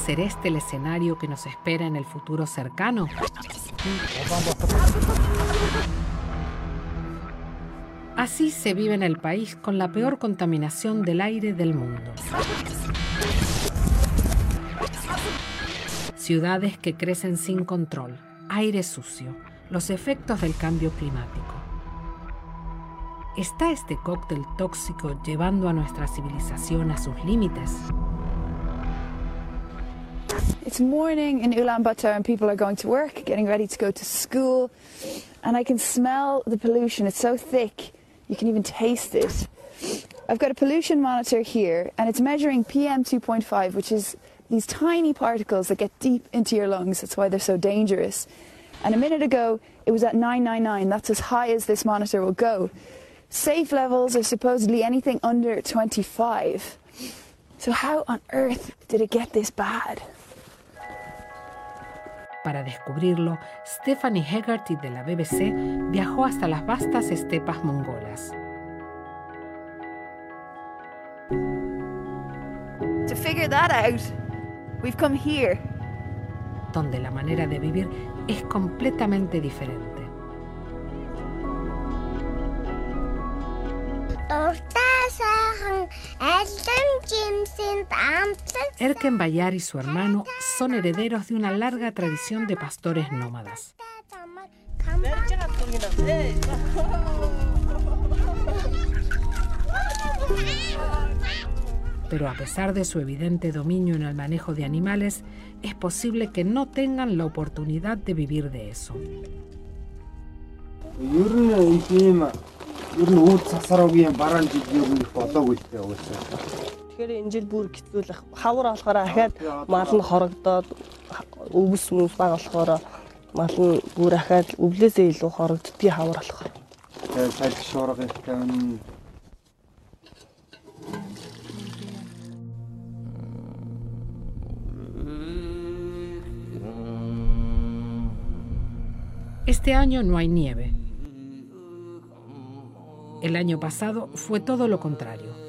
¿Podría ser este el escenario que nos espera en el futuro cercano? Así se vive en el país con la peor contaminación del aire del mundo. Ciudades que crecen sin control, aire sucio, los efectos del cambio climático. ¿Está este cóctel tóxico llevando a nuestra civilización a sus límites? It's morning in Ulaanbaatar and people are going to work, getting ready to go to school, and I can smell the pollution. It's so thick. You can even taste it. I've got a pollution monitor here, and it's measuring PM 2.5, which is these tiny particles that get deep into your lungs. That's why they're so dangerous. And a minute ago, it was at 999. That's as high as this monitor will go. Safe levels are supposedly anything under 25. So, how on earth did it get this bad? Para descubrirlo, Stephanie Hegarty de la BBC viajó hasta las vastas estepas mongolas. To figure that out, we've come here. donde la manera de vivir es completamente diferente. Erken Bayar y su hermano son herederos de una larga tradición de pastores nómadas. Pero a pesar de su evidente dominio en el manejo de animales, es posible que no tengan la oportunidad de vivir de eso. Ер нь их юм ер нь үүд сасаруугийн бараан жиг ер нь их болоогүй л дээ уусаа. Тэгэхээр энэ жил бүр хэцүүлэх хавар болохоор ахаад мал нь хорогдоод өвс мүс баг болохоор мал нь бүр ахаад өвлөөсөө илүү хорогддгийг хавар болохоор. Тэгээ салхи шуурга их тавина. Este año no hay nieve. El año pasado fue todo lo contrario.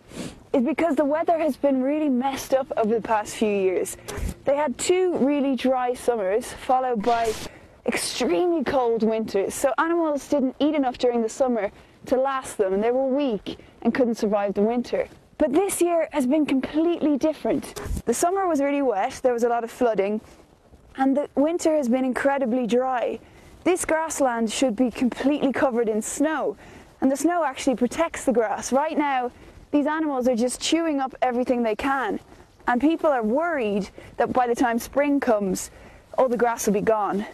is because the weather has been really messed up over the past few years. They had two really dry summers followed by extremely cold winters. So animals didn't eat enough during the summer to last them and they were weak and couldn't survive the winter. But this year has been completely different. The summer was really wet, there was a lot of flooding, and the winter has been incredibly dry. This grassland should be completely covered in snow, and the snow actually protects the grass. Right now, these animals are just chewing up everything they can, and people are worried that by the time spring comes, all the grass will be gone.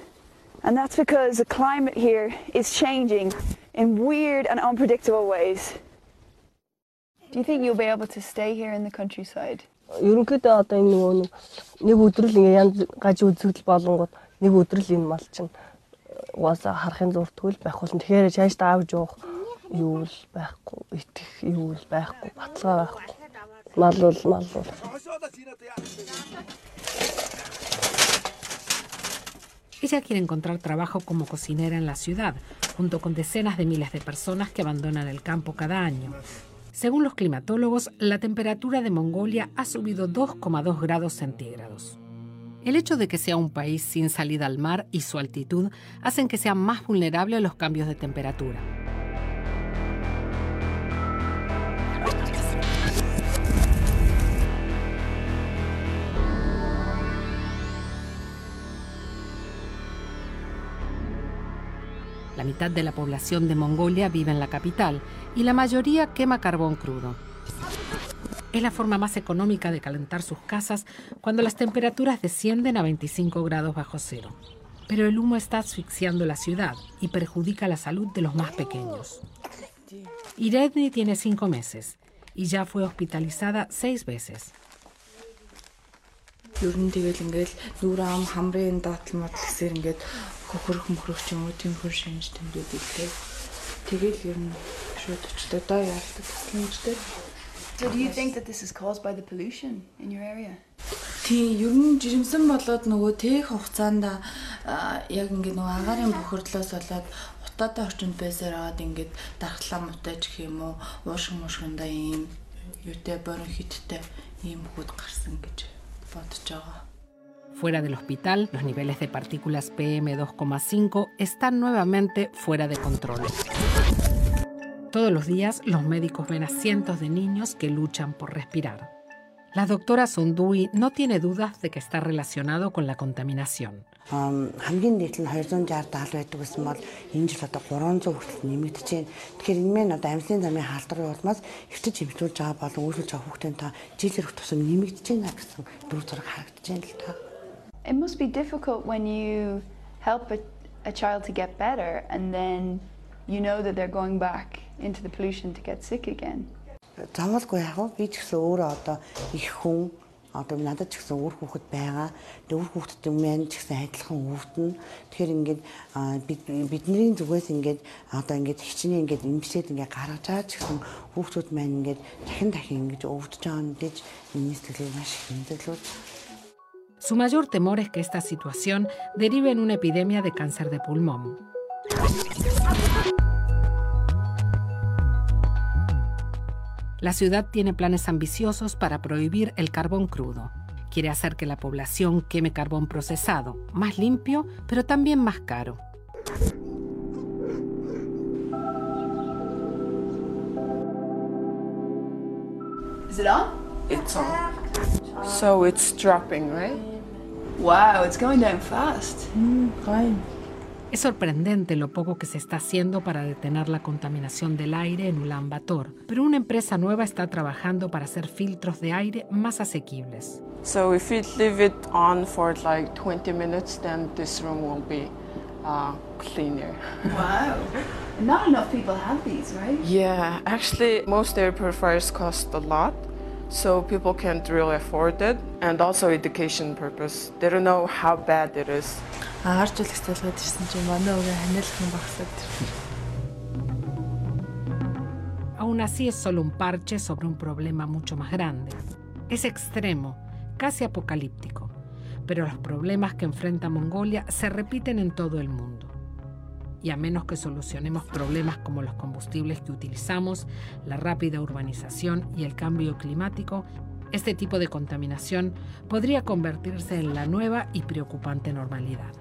And that's because the climate here is changing in weird and unpredictable ways. Do you think you'll be able to stay here in the countryside? Ерөнхийдөө одоо энэ нөгөө нэг нэг өдрөл ингээ янз гаж үзэгдэл болонгууд нэг өдрөл энэ мал чинь угаасаа харахын зурдгүй л байх болно. Тэгэхээр чааш таавж явах юу л байхгүй, итгэх юу л байхгүй, баталгаа байхгүй. Мал бол мал бол. Ella quiere encontrar trabajo como cocinera en la ciudad, junto con decenas de miles de personas que abandonan el campo cada año. Según los climatólogos, la temperatura de Mongolia ha subido 2,2 grados centígrados. El hecho de que sea un país sin salida al mar y su altitud hacen que sea más vulnerable a los cambios de temperatura. La mitad de la población de Mongolia vive en la capital y la mayoría quema carbón crudo. Es la forma más económica de calentar sus casas cuando las temperaturas descienden a 25 grados bajo cero. Pero el humo está asfixiando la ciudad y perjudica la salud de los más pequeños. Iredni tiene cinco meses y ya fue hospitalizada seis veces. Ер нь тэгэл ингээл нүр ам хамрын даатал модал гэсээр ингээд Хөхөрөх мөхрөх ч юм уу тиймэрхүү шинж тэмдүүд илээ. Тэгэл ер нь шууд өчтөө доо яалтад тасламжтай. So do you think that this is caused by the pollution in your area? Тийм ер нь жирэмсэн болоод нөгөө тээх хугацаанд яг ингээд нөгөө агаарын бохирдлоос болоод утаатай орчинд байсаар аваад ингээд дархлаа мутаж гэх юм уу уушиг мушгиндаа ийм юутай бронхиттэй ийм хүүд гарсан гэж Fuera del hospital, los niveles de partículas PM2,5 están nuevamente fuera de control. Todos los días, los médicos ven a cientos de niños que luchan por respirar. La doctora Sundui no tiene dudas de que está relacionado con la contaminación. It must be difficult when you help a, a child to get better and then you know that they're going back into the pollution to get sick again. Завалгүй яг би ч гэсэн өөрөө одоо их хүн одоо надад ч гэсэн өөр хүүхэд байгаа. Тэгээ өөр хүүхэдтэй маань ч гэсэн адилхан өвдөн. Тэгэхээр ингээд бидний зүгээс ингээд одоо ингээд хичнээн ингээд имсээд ингээд гаргаж байгаа ч гэсэн хүүхдүүд маань ингээд дахин дахин ингэж өвдөж байгаа нь гэж миний сэтгэлийг маш их хэмдэглүүд. Su mayor temor es que esta situación derive en una epidemia de cáncer de pulmón. La ciudad tiene planes ambiciosos para prohibir el carbón crudo. Quiere hacer que la población queme carbón procesado, más limpio, pero también más caro. Is So it's dropping, right? Wow, it's going down fast. Es sorprendente lo poco que se está haciendo para detener la contaminación del aire en Ulan Bator, pero una empresa nueva está trabajando para hacer filtros de aire más asequibles. So if we leave it on for like 20 minutes, then this room will be uh, cleaner. Wow. Not enough people have these, right? Yeah, actually, most air purifiers cost a lot, so people can't really afford it, and also education purpose. They don't know how bad it is. Агаар жил экстэйлгээд ирсэн чинь манай өвөө ханиалхан багсаад Aún así es solo un parche sobre un problema mucho más grande. Es extremo, casi apocalíptico, pero los problemas que enfrenta Mongolia se repiten en todo el mundo. Y a menos que solucionemos problemas como los combustibles que utilizamos, la rápida urbanización y el cambio climático, este tipo de contaminación podría convertirse en la nueva y preocupante normalidad.